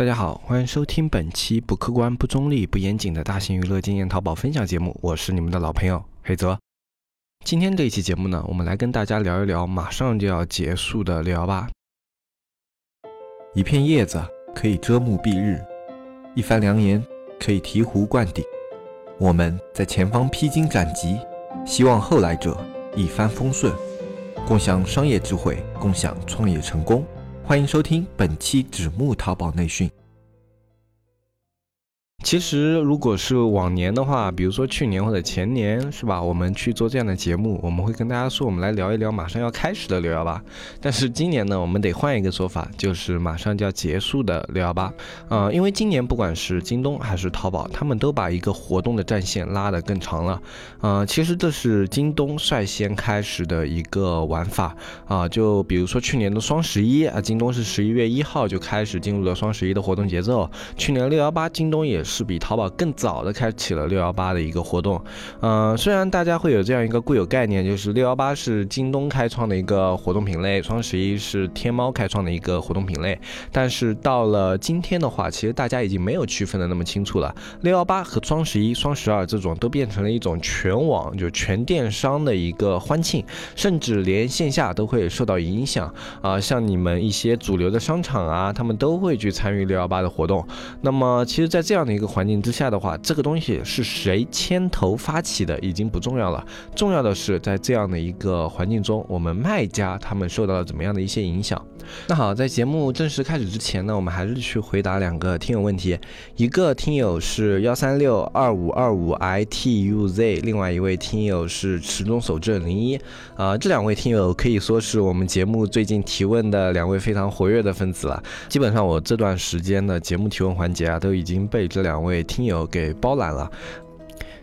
大家好，欢迎收听本期不客观、不中立、不严谨的大型娱乐经验淘宝分享节目，我是你们的老朋友黑泽。今天这一期节目呢，我们来跟大家聊一聊马上就要结束的六幺八。一片叶子可以遮目蔽日，一番良言可以醍醐灌顶。我们在前方披荆斩棘，希望后来者一帆风顺，共享商业智慧，共享创业成功。欢迎收听本期纸木淘宝内训。其实，如果是往年的话，比如说去年或者前年，是吧？我们去做这样的节目，我们会跟大家说，我们来聊一聊马上要开始的六幺八。但是今年呢，我们得换一个说法，就是马上就要结束的六幺八。啊，因为今年不管是京东还是淘宝，他们都把一个活动的战线拉得更长了。啊，其实这是京东率先开始的一个玩法。啊，就比如说去年的双十一啊，京东是十一月一号就开始进入了双十一的活动节奏。去年六幺八，京东也是。是比淘宝更早的开启了六幺八的一个活动，嗯，虽然大家会有这样一个固有概念，就是六幺八是京东开创的一个活动品类，双十一是天猫开创的一个活动品类，但是到了今天的话，其实大家已经没有区分的那么清楚了。六幺八和双十一、双十二这种都变成了一种全网就全电商的一个欢庆，甚至连线下都会受到影响啊，像你们一些主流的商场啊，他们都会去参与六幺八的活动。那么，其实，在这样的一个环境之下的话，这个东西是谁牵头发起的已经不重要了，重要的是在这样的一个环境中，我们卖家他们受到了怎么样的一些影响。那好，在节目正式开始之前呢，我们还是去回答两个听友问题。一个听友是幺三六二五二五 i t u z，另外一位听友是池中守正零一。啊，这两位听友可以说是我们节目最近提问的两位非常活跃的分子了。基本上我这段时间的节目提问环节啊，都已经被这两两位听友给包揽了。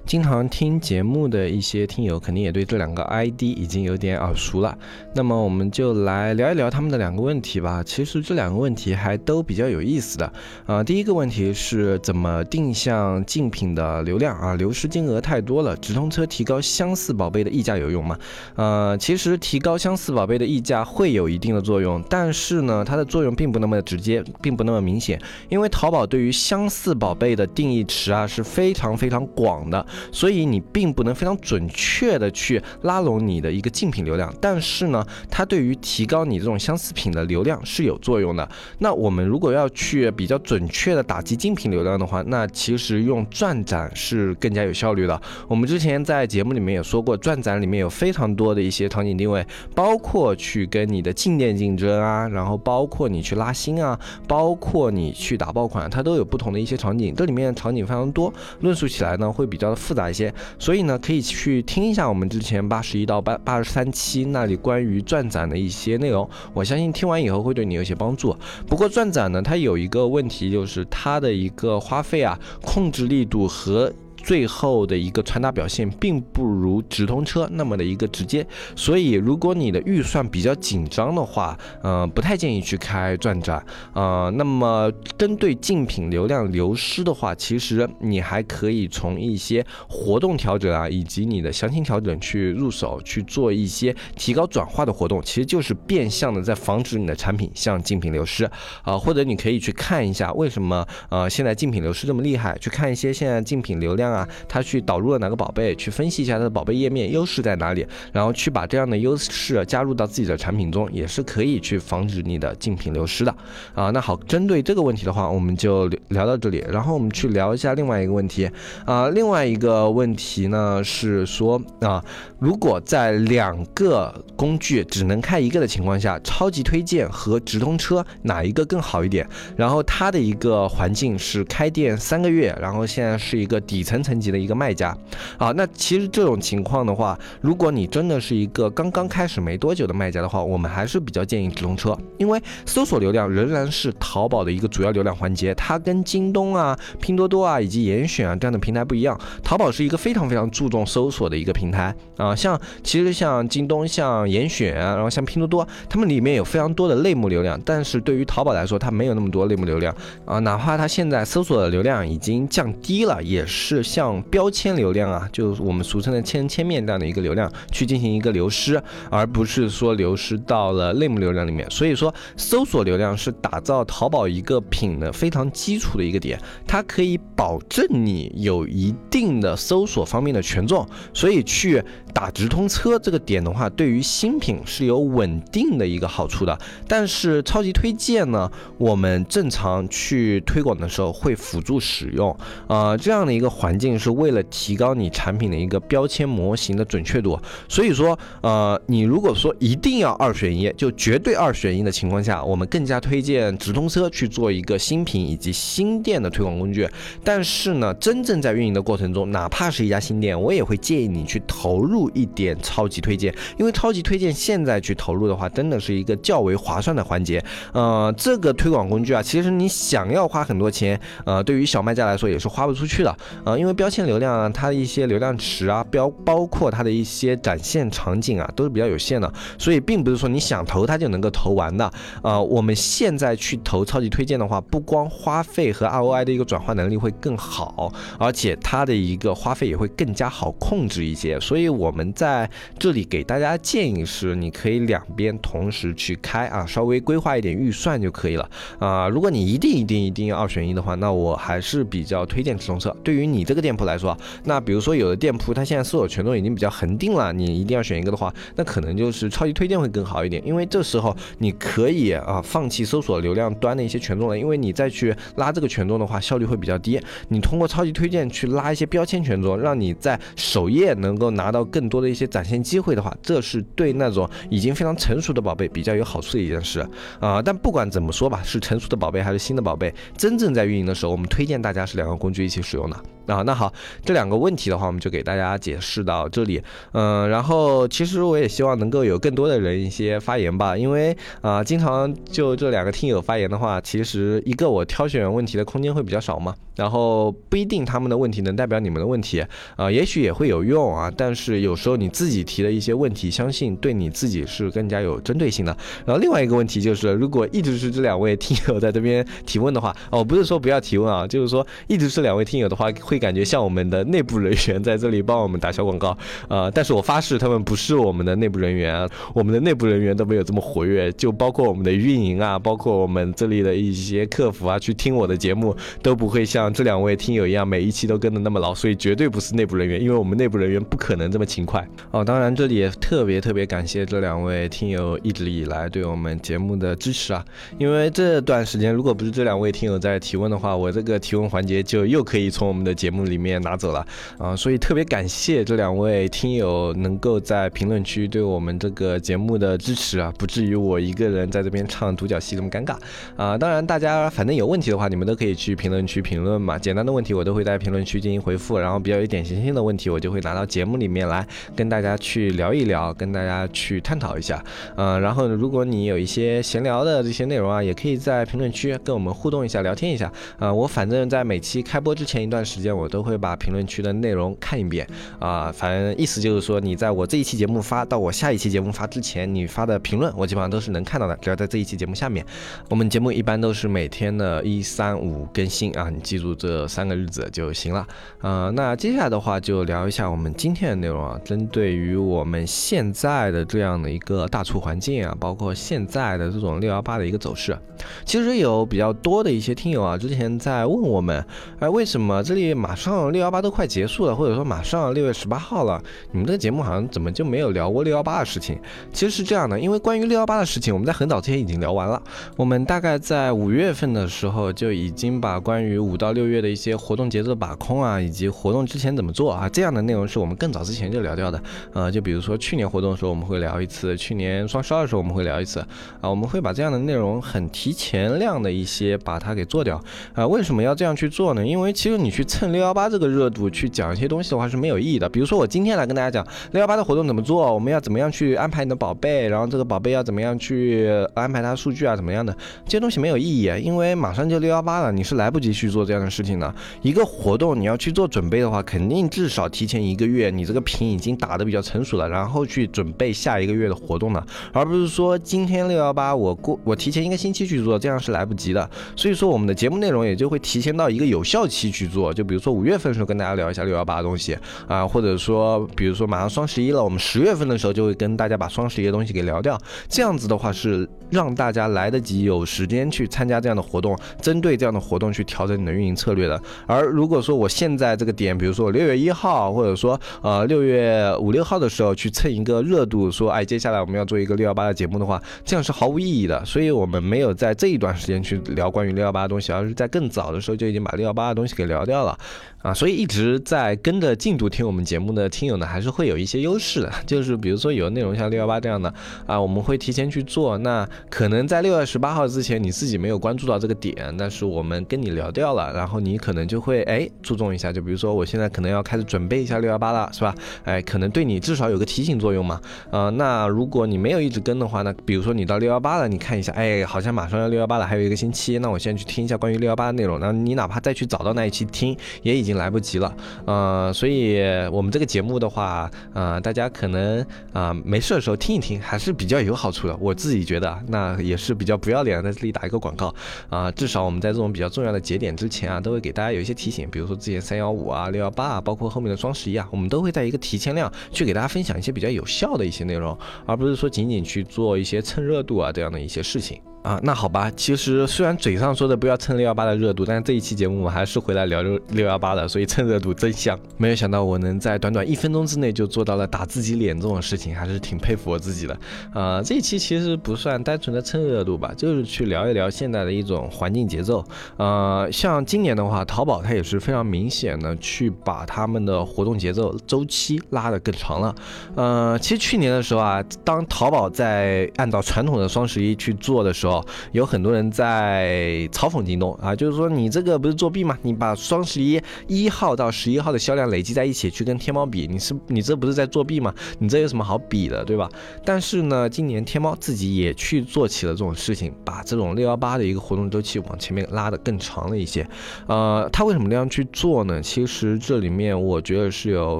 经常听节目的一些听友肯定也对这两个 ID 已经有点耳熟了，那么我们就来聊一聊他们的两个问题吧。其实这两个问题还都比较有意思的啊。第一个问题是怎么定向竞品的流量啊？流失金额太多了，直通车提高相似宝贝的溢价有用吗？呃，其实提高相似宝贝的溢价会有一定的作用，但是呢，它的作用并不那么直接，并不那么明显，因为淘宝对于相似宝贝的定义池啊是非常非常广的。所以你并不能非常准确的去拉拢你的一个竞品流量，但是呢，它对于提高你这种相似品的流量是有作用的。那我们如果要去比较准确的打击竞品流量的话，那其实用转展是更加有效率的。我们之前在节目里面也说过，转展里面有非常多的一些场景定位，包括去跟你的进店竞争啊，然后包括你去拉新啊，包括你去打爆款，它都有不同的一些场景。这里面场景非常多，论述起来呢会比较的。复杂一些，所以呢，可以去听一下我们之前八十一到八八十三期那里关于转展的一些内容，我相信听完以后会对你有些帮助。不过转展呢，它有一个问题，就是它的一个花费啊，控制力度和。最后的一个传达表现并不如直通车那么的一个直接，所以如果你的预算比较紧张的话，呃，不太建议去开转展，呃，那么针对竞品流量流失的话，其实你还可以从一些活动调整啊，以及你的详情调整去入手去做一些提高转化的活动，其实就是变相的在防止你的产品向竞品流失，啊，或者你可以去看一下为什么呃现在竞品流失这么厉害，去看一些现在竞品流量。啊，他去导入了哪个宝贝，去分析一下他的宝贝页面优势在哪里，然后去把这样的优势加入到自己的产品中，也是可以去防止你的竞品流失的。啊，那好，针对这个问题的话，我们就聊到这里，然后我们去聊一下另外一个问题。啊，另外一个问题呢是说啊，如果在两个工具只能开一个的情况下，超级推荐和直通车哪一个更好一点？然后它的一个环境是开店三个月，然后现在是一个底层。层级的一个卖家，啊，那其实这种情况的话，如果你真的是一个刚刚开始没多久的卖家的话，我们还是比较建议直通车，因为搜索流量仍然是淘宝的一个主要流量环节，它跟京东啊、拼多多啊以及严选啊这样的平台不一样，淘宝是一个非常非常注重搜索的一个平台。啊，像其实像京东、像严选啊，然后像拼多多，他们里面有非常多的类目流量，但是对于淘宝来说，它没有那么多类目流量。啊，哪怕它现在搜索的流量已经降低了，也是。像标签流量啊，就是我们俗称的千人千面这样的一个流量去进行一个流失，而不是说流失到了类目流量里面。所以说，搜索流量是打造淘宝一个品的非常基础的一个点，它可以保证你有一定的搜索方面的权重。所以去打直通车这个点的话，对于新品是有稳定的一个好处的。但是超级推荐呢，我们正常去推广的时候会辅助使用，呃，这样的一个环境是为了提高你产品的一个标签模型的准确度。所以说，呃，你如果说一定要二选一，就绝对二选一的情况下，我们更加推荐直通车去做一个新品以及新店的推广工具。但是呢，真正在运营的过程中，哪怕是一家新店，我也会建议你去投入一点超级推荐，因为超级推荐现在去投入的话，真的是一个较为划算的环节。呃，这个推广工具啊，其实你想要花很多钱，呃，对于小卖家来说也是花不出去的。呃，因为标签流量啊，它的一些流量池啊，标包括它的一些展现场景啊，都是比较有限的，所以并不是说你想投它就能够投完的。呃，我们现在去投超级推荐的话，不光花费和 ROI 的一个转化能力会更好，而且它的一个花费也会更加好控制一些。所以我们在这里给大家建议是，你可以两边同时去开啊，稍微规划一点预算就可以了啊。如果你一定一定一定要二选一的话，那我还是比较推荐直通车。对于你这个店铺来说，那比如说有的店铺它现在搜索权重已经比较恒定了，你一定要选一个的话，那可能就是超级推荐会更好一点，因为这时候你可以啊放弃搜索流量端的一些权重了，因为你再去拉这个权重的话，效率会比较低。你通过超级推荐去拉一些标签权重，让你在首页能够拿到更更多的一些展现机会的话，这是对那种已经非常成熟的宝贝比较有好处的一件事啊。但不管怎么说吧，是成熟的宝贝还是新的宝贝，真正在运营的时候，我们推荐大家是两个工具一起使用的。啊，那好，这两个问题的话，我们就给大家解释到这里。嗯，然后其实我也希望能够有更多的人一些发言吧，因为啊，经常就这两个听友发言的话，其实一个我挑选问题的空间会比较少嘛，然后不一定他们的问题能代表你们的问题，啊，也许也会有用啊，但是有时候你自己提的一些问题，相信对你自己是更加有针对性的。然后另外一个问题就是，如果一直是这两位听友在这边提问的话，哦，不是说不要提问啊，就是说一直是两位听友的话会。感觉像我们的内部人员在这里帮我们打小广告，呃，但是我发誓他们不是我们的内部人员，我们的内部人员都没有这么活跃，就包括我们的运营啊，包括我们这里的一些客服啊，去听我的节目都不会像这两位听友一样每一期都跟的那么牢，所以绝对不是内部人员，因为我们内部人员不可能这么勤快哦。当然，这里也特别特别感谢这两位听友一直以来对我们节目的支持啊，因为这段时间如果不是这两位听友在提问的话，我这个提问环节就又可以从我们的节节目里面拿走了啊，所以特别感谢这两位听友能够在评论区对我们这个节目的支持啊，不至于我一个人在这边唱独角戏那么尴尬啊。当然，大家反正有问题的话，你们都可以去评论区评论嘛。简单的问题我都会在评论区进行回复，然后比较有典型性的问题，我就会拿到节目里面来跟大家去聊一聊，跟大家去探讨一下。嗯，然后如果你有一些闲聊的这些内容啊，也可以在评论区跟我们互动一下，聊天一下。啊，我反正在每期开播之前一段时间。我都会把评论区的内容看一遍啊，反正意思就是说，你在我这一期节目发到我下一期节目发之前，你发的评论我基本上都是能看到的，只要在这一期节目下面。我们节目一般都是每天的一三五更新啊，你记住这三个日子就行了。呃，那接下来的话就聊一下我们今天的内容啊，针对于我们现在的这样的一个大促环境啊，包括现在的这种六幺八的一个走势，其实有比较多的一些听友啊，之前在问我们，哎，为什么这里马上六幺八都快结束了，或者说马上六月十八号了，你们这个节目好像怎么就没有聊过六幺八的事情？其实是这样的，因为关于六幺八的事情，我们在很早之前已经聊完了。我们大概在五月份的时候就已经把关于五到六月的一些活动节奏把控啊，以及活动之前怎么做啊，这样的内容是我们更早之前就聊掉的。呃，就比如说去年活动的时候我们会聊一次，去年双十二的时候我们会聊一次啊，我们会把这样的内容很提前量的一些把它给做掉啊。为什么要这样去做呢？因为其实你去蹭。六幺八这个热度去讲一些东西的话是没有意义的。比如说我今天来跟大家讲六幺八的活动怎么做，我们要怎么样去安排你的宝贝，然后这个宝贝要怎么样去安排它数据啊，怎么样的这些东西没有意义，因为马上就六幺八了，你是来不及去做这样的事情的。一个活动你要去做准备的话，肯定至少提前一个月，你这个品已经打得比较成熟了，然后去准备下一个月的活动了，而不是说今天六幺八我过我提前一个星期去做，这样是来不及的。所以说我们的节目内容也就会提前到一个有效期去做，就比如。如说五月份的时候跟大家聊一下六幺八的东西啊，或者说比如说马上双十一了，我们十月份的时候就会跟大家把双十一的东西给聊掉。这样子的话是让大家来得及有时间去参加这样的活动，针对这样的活动去调整你的运营策略的。而如果说我现在这个点，比如说我六月一号，或者说呃六月五六号的时候去蹭一个热度，说哎接下来我们要做一个六幺八的节目的话，这样是毫无意义的。所以我们没有在这一段时间去聊关于六幺八的东西，而是在更早的时候就已经把六幺八的东西给聊掉了。啊，所以一直在跟着进度听我们节目的听友呢，还是会有一些优势的。就是比如说有内容像六幺八这样的啊，我们会提前去做。那可能在六月十八号之前，你自己没有关注到这个点，但是我们跟你聊掉了，然后你可能就会哎注重一下。就比如说我现在可能要开始准备一下六幺八了，是吧？哎，可能对你至少有个提醒作用嘛。呃，那如果你没有一直跟的话呢，比如说你到六幺八了，你看一下，哎，好像马上要六幺八了，还有一个星期，那我先去听一下关于六幺八的内容。那你哪怕再去找到那一期听，也已经。来不及了，呃，所以我们这个节目的话，呃，大家可能啊没事的时候听一听，还是比较有好处的。我自己觉得，那也是比较不要脸的，在这里打一个广告啊。至少我们在这种比较重要的节点之前啊，都会给大家有一些提醒，比如说之前三幺五啊、六幺八啊，包括后面的双十一啊，我们都会在一个提前量去给大家分享一些比较有效的一些内容，而不是说仅仅去做一些蹭热度啊这样的一些事情。啊，那好吧，其实虽然嘴上说的不要蹭六幺八的热度，但是这一期节目我们还是回来聊六六幺八的，所以蹭热度真香。没有想到我能在短短一分钟之内就做到了打自己脸这种事情，还是挺佩服我自己的。呃，这一期其实不算单纯的蹭热度吧，就是去聊一聊现在的一种环境节奏。呃，像今年的话，淘宝它也是非常明显的去把他们的活动节奏周期拉得更长了。呃，其实去年的时候啊，当淘宝在按照传统的双十一去做的时候，有很多人在嘲讽京东啊，就是说你这个不是作弊吗？你把双十一一号到十一号的销量累积在一起去跟天猫比，你是你这不是在作弊吗？你这有什么好比的，对吧？但是呢，今年天猫自己也去做起了这种事情，把这种六幺八的一个活动周期往前面拉得更长了一些。呃，他为什么那样去做呢？其实这里面我觉得是有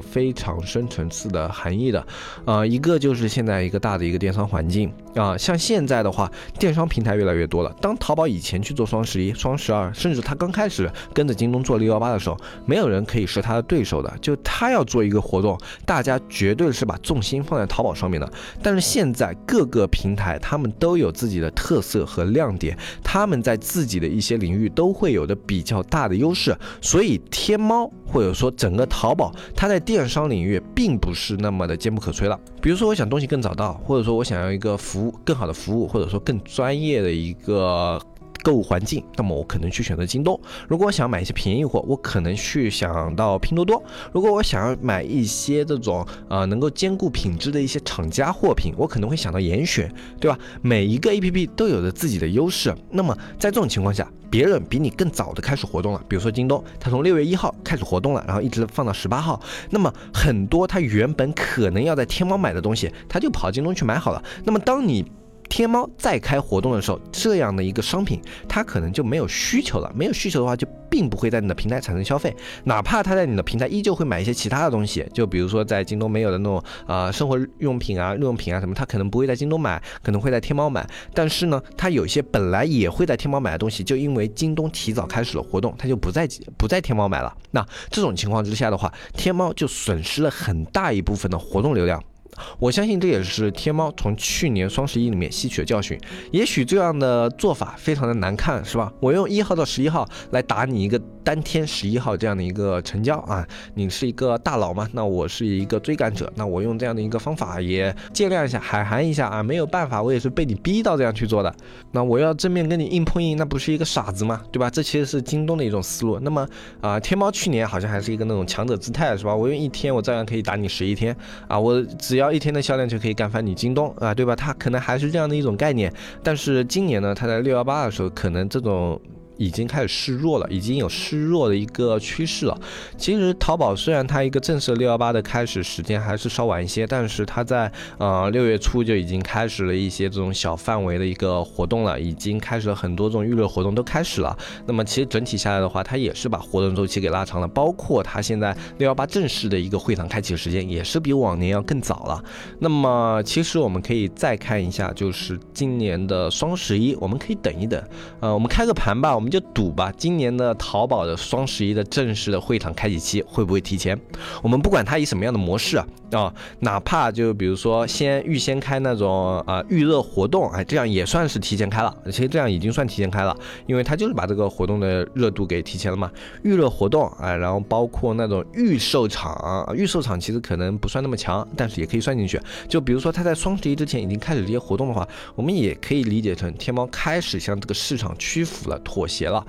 非常深层次的含义的。呃，一个就是现在一个大的一个电商环境啊，像现在的话，电商平台。越来越多了。当淘宝以前去做双十一、双十二，甚至他刚开始跟着京东做六幺八的时候，没有人可以是他的对手的。就他要做一个活动，大家绝对是把重心放在淘宝上面的。但是现在各个平台他们都有自己的特色和亮点，他们在自己的一些领域都会有的比较大的优势。所以天猫或者说整个淘宝，它在电商领域并不是那么的坚不可摧了。比如说我想东西更早到，或者说我想要一个服服务更好的服务，或者说更专业。的一个购物环境，那么我可能去选择京东。如果我想买一些便宜货，我可能去想到拼多多。如果我想要买一些这种呃能够兼顾品质的一些厂家货品，我可能会想到严选，对吧？每一个 A P P 都有着自己的优势。那么在这种情况下，别人比你更早的开始活动了，比如说京东，它从六月一号开始活动了，然后一直放到十八号。那么很多他原本可能要在天猫买的东西，他就跑京东去买好了。那么当你天猫再开活动的时候，这样的一个商品，它可能就没有需求了。没有需求的话，就并不会在你的平台产生消费。哪怕他在你的平台依旧会买一些其他的东西，就比如说在京东没有的那种啊生活用品啊、日用品啊什么，他可能不会在京东买，可能会在天猫买。但是呢，他有些本来也会在天猫买的东西，就因为京东提早开始了活动，他就不在不在天猫买了。那这种情况之下的话，天猫就损失了很大一部分的活动流量。我相信这也是天猫从去年双十一里面吸取的教训。也许这样的做法非常的难看，是吧？我用一号到十一号来打你一个单天十一号这样的一个成交啊，你是一个大佬嘛？那我是一个追赶者，那我用这样的一个方法也见谅一下，海涵一下啊，没有办法，我也是被你逼到这样去做的。那我要正面跟你硬碰硬，那不是一个傻子吗？对吧？这其实是京东的一种思路。那么啊，天猫去年好像还是一个那种强者姿态，是吧？我用一天，我照样可以打你十一天啊，我只要。一天的销量就可以干翻你京东啊，对吧？它可能还是这样的一种概念，但是今年呢，它在六幺八的时候，可能这种。已经开始示弱了，已经有示弱的一个趋势了。其实淘宝虽然它一个正式六幺八的开始时间还是稍晚一些，但是它在呃六月初就已经开始了一些这种小范围的一个活动了，已经开始了很多这种预热活动都开始了。那么其实整体下来的话，它也是把活动周期给拉长了，包括它现在六幺八正式的一个会场开启时间也是比往年要更早了。那么其实我们可以再看一下，就是今年的双十一，我们可以等一等，呃，我们开个盘吧，我们。们就赌吧，今年的淘宝的双十一的正式的会场开启期会不会提前？我们不管它以什么样的模式啊，啊，哪怕就比如说先预先开那种啊预热活动，哎，这样也算是提前开了，其实这样已经算提前开了，因为它就是把这个活动的热度给提前了嘛。预热活动，哎，然后包括那种预售场，预售场其实可能不算那么强，但是也可以算进去。就比如说它在双十一之前已经开始这些活动的话，我们也可以理解成天猫开始向这个市场屈服了、妥协结了。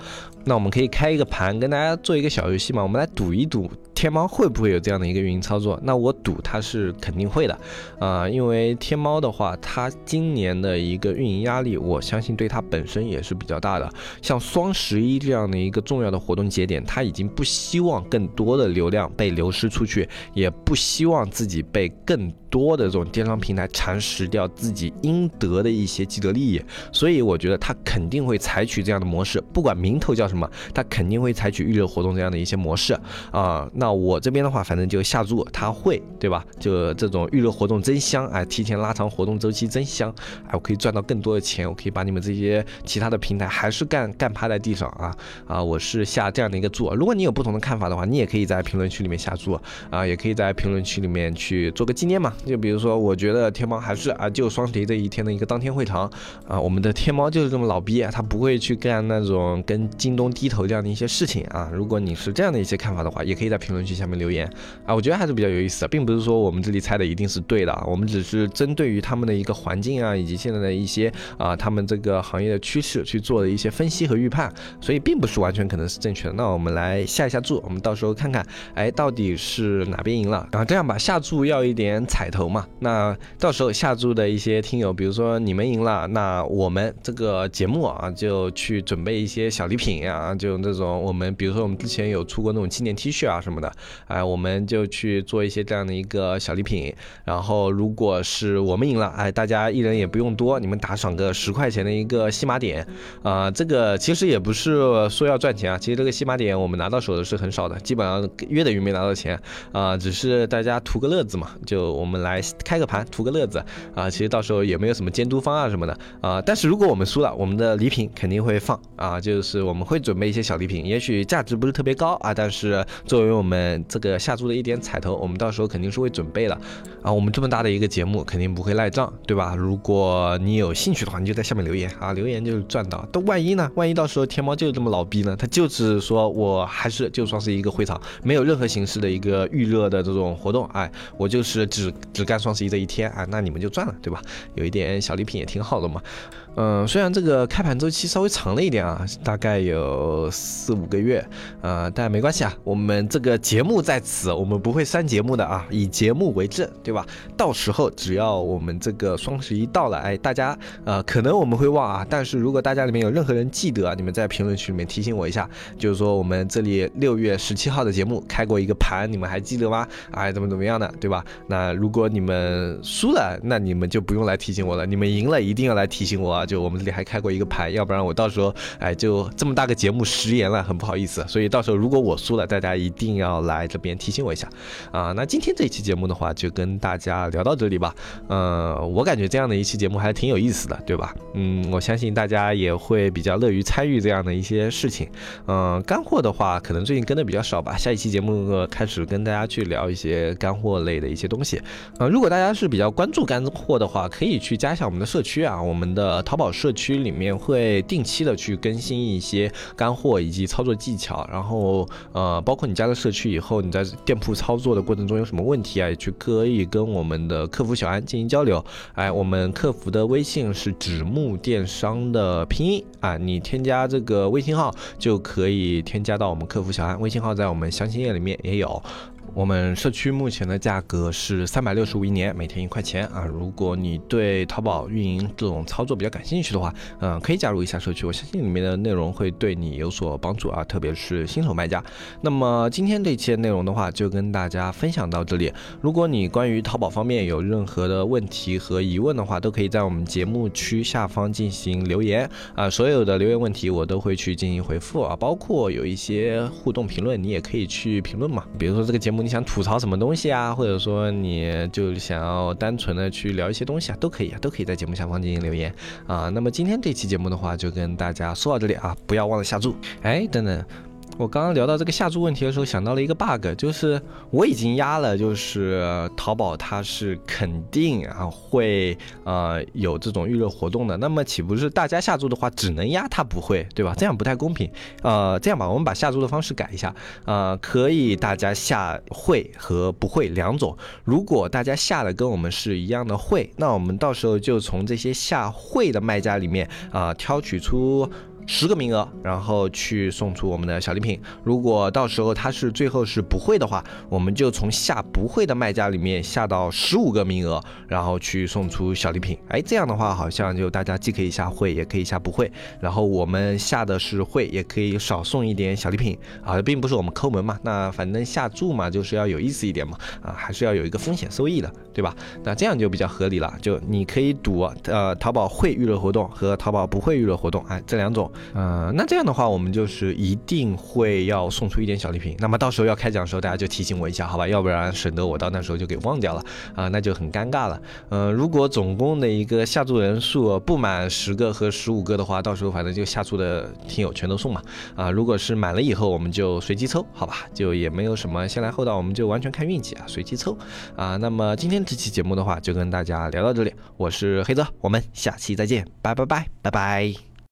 那我们可以开一个盘，跟大家做一个小游戏嘛，我们来赌一赌。天猫会不会有这样的一个运营操作？那我赌它是肯定会的，啊，因为天猫的话，它今年的一个运营压力，我相信对它本身也是比较大的。像双十一这样的一个重要的活动节点，它已经不希望更多的流量被流失出去，也不希望自己被更多的这种电商平台蚕食掉自己应得的一些既得利益。所以我觉得它肯定会采取这样的模式，不管名头叫什么，它肯定会采取预热活动这样的一些模式啊。那我这边的话，反正就下注他会，对吧？就这种预热活动真香，哎，提前拉长活动周期真香，哎，我可以赚到更多的钱，我可以把你们这些其他的平台还是干干趴在地上啊啊！我是下这样的一个注。如果你有不同的看法的话，你也可以在评论区里面下注啊，也可以在评论区里面去做个纪念嘛。就比如说，我觉得天猫还是啊，就双十一这一天的一个当天会场啊，我们的天猫就是这么老逼，他不会去干那种跟京东低头这样的一些事情啊。如果你是这样的一些看法的话，也可以在评论。去下面留言啊，我觉得还是比较有意思的，并不是说我们这里猜的一定是对的，我们只是针对于他们的一个环境啊，以及现在的一些啊，他们这个行业的趋势去做的一些分析和预判，所以并不是完全可能是正确的。那我们来下一下注，我们到时候看看，哎，到底是哪边赢了？然后这样吧，下注要一点彩头嘛。那到时候下注的一些听友，比如说你们赢了，那我们这个节目啊，就去准备一些小礼品啊，就那种我们，比如说我们之前有出过那种纪念 T 恤啊什么的。哎，我们就去做一些这样的一个小礼品，然后如果是我们赢了，哎，大家一人也不用多，你们打赏个十块钱的一个西马点，啊，这个其实也不是说要赚钱啊，其实这个西马点我们拿到手的是很少的，基本上约等于没拿到钱啊，只是大家图个乐子嘛，就我们来开个盘图个乐子啊，其实到时候也没有什么监督方啊什么的啊，但是如果我们输了，我们的礼品肯定会放啊，就是我们会准备一些小礼品，也许价值不是特别高啊，但是作为我们。们这个下注的一点彩头，我们到时候肯定是会准备的啊。我们这么大的一个节目，肯定不会赖账，对吧？如果你有兴趣的话，你就在下面留言啊，留言就是赚到。但万一呢？万一到时候天猫就是这么老逼呢？他就是说我还是就算是一个会场，没有任何形式的一个预热的这种活动，哎，我就是只只干双十一这一天啊，那你们就赚了，对吧？有一点小礼品也挺好的嘛。嗯，虽然这个开盘周期稍微长了一点啊，大概有四五个月，呃，但没关系啊，我们这个节目在此，我们不会删节目的啊，以节目为证，对吧？到时候只要我们这个双十一到了，哎，大家呃，可能我们会忘啊，但是如果大家里面有任何人记得啊，你们在评论区里面提醒我一下，就是说我们这里六月十七号的节目开过一个盘，你们还记得吗？哎，怎么怎么样的，对吧？那如果你们输了，那你们就不用来提醒我了，你们赢了一定要来提醒我啊。就我们这里还开过一个牌，要不然我到时候哎就这么大个节目食言了，很不好意思。所以到时候如果我输了，大家一定要来这边提醒我一下啊。那今天这一期节目的话，就跟大家聊到这里吧。嗯，我感觉这样的一期节目还挺有意思的，对吧？嗯，我相信大家也会比较乐于参与这样的一些事情。嗯，干货的话，可能最近跟的比较少吧。下一期节目开始跟大家去聊一些干货类的一些东西。啊，如果大家是比较关注干货的话，可以去加一下我们的社区啊，我们的。淘宝社区里面会定期的去更新一些干货以及操作技巧，然后呃，包括你加了社区以后，你在店铺操作的过程中有什么问题啊，也去可以跟我们的客服小安进行交流。哎，我们客服的微信是纸木电商的拼音啊，你添加这个微信号就可以添加到我们客服小安，微信号在我们详情页里面也有。我们社区目前的价格是三百六十五一年，每天一块钱啊。如果你对淘宝运营这种操作比较感兴趣的话，嗯，可以加入一下社区，我相信里面的内容会对你有所帮助啊，特别是新手卖家。那么今天这期内容的话，就跟大家分享到这里。如果你关于淘宝方面有任何的问题和疑问的话，都可以在我们节目区下方进行留言啊，所有的留言问题我都会去进行回复啊，包括有一些互动评论，你也可以去评论嘛。比如说这个节节。目你想吐槽什么东西啊，或者说你就想要单纯的去聊一些东西啊，都可以啊，都可以在节目下方进行留言啊。那么今天这期节目的话，就跟大家说到这里啊，不要忘了下注。哎，等等。我刚刚聊到这个下注问题的时候，想到了一个 bug，就是我已经压了，就是淘宝它是肯定啊会呃有这种预热活动的，那么岂不是大家下注的话只能压它不会，对吧？这样不太公平。呃，这样吧，我们把下注的方式改一下，呃，可以大家下会和不会两种。如果大家下的跟我们是一样的会，那我们到时候就从这些下会的卖家里面啊挑取出。十个名额，然后去送出我们的小礼品。如果到时候他是最后是不会的话，我们就从下不会的卖家里面下到十五个名额，然后去送出小礼品。哎，这样的话好像就大家既可以下会，也可以下不会。然后我们下的是会，也可以少送一点小礼品啊，并不是我们抠门嘛。那反正下注嘛，就是要有意思一点嘛，啊，还是要有一个风险收益的，对吧？那这样就比较合理了。就你可以赌，呃，淘宝会预热活动和淘宝不会预热活动，哎，这两种。嗯，那这样的话，我们就是一定会要送出一点小礼品。那么到时候要开奖的时候，大家就提醒我一下，好吧？要不然省得我到那时候就给忘掉了啊，那就很尴尬了。嗯，如果总共的一个下注人数不满十个和十五个的话，到时候反正就下注的听友全都送嘛。啊，如果是满了以后，我们就随机抽，好吧？就也没有什么先来后到，我们就完全看运气啊，随机抽啊。那么今天这期节目的话，就跟大家聊到这里，我是黑泽，我们下期再见，拜拜拜拜拜。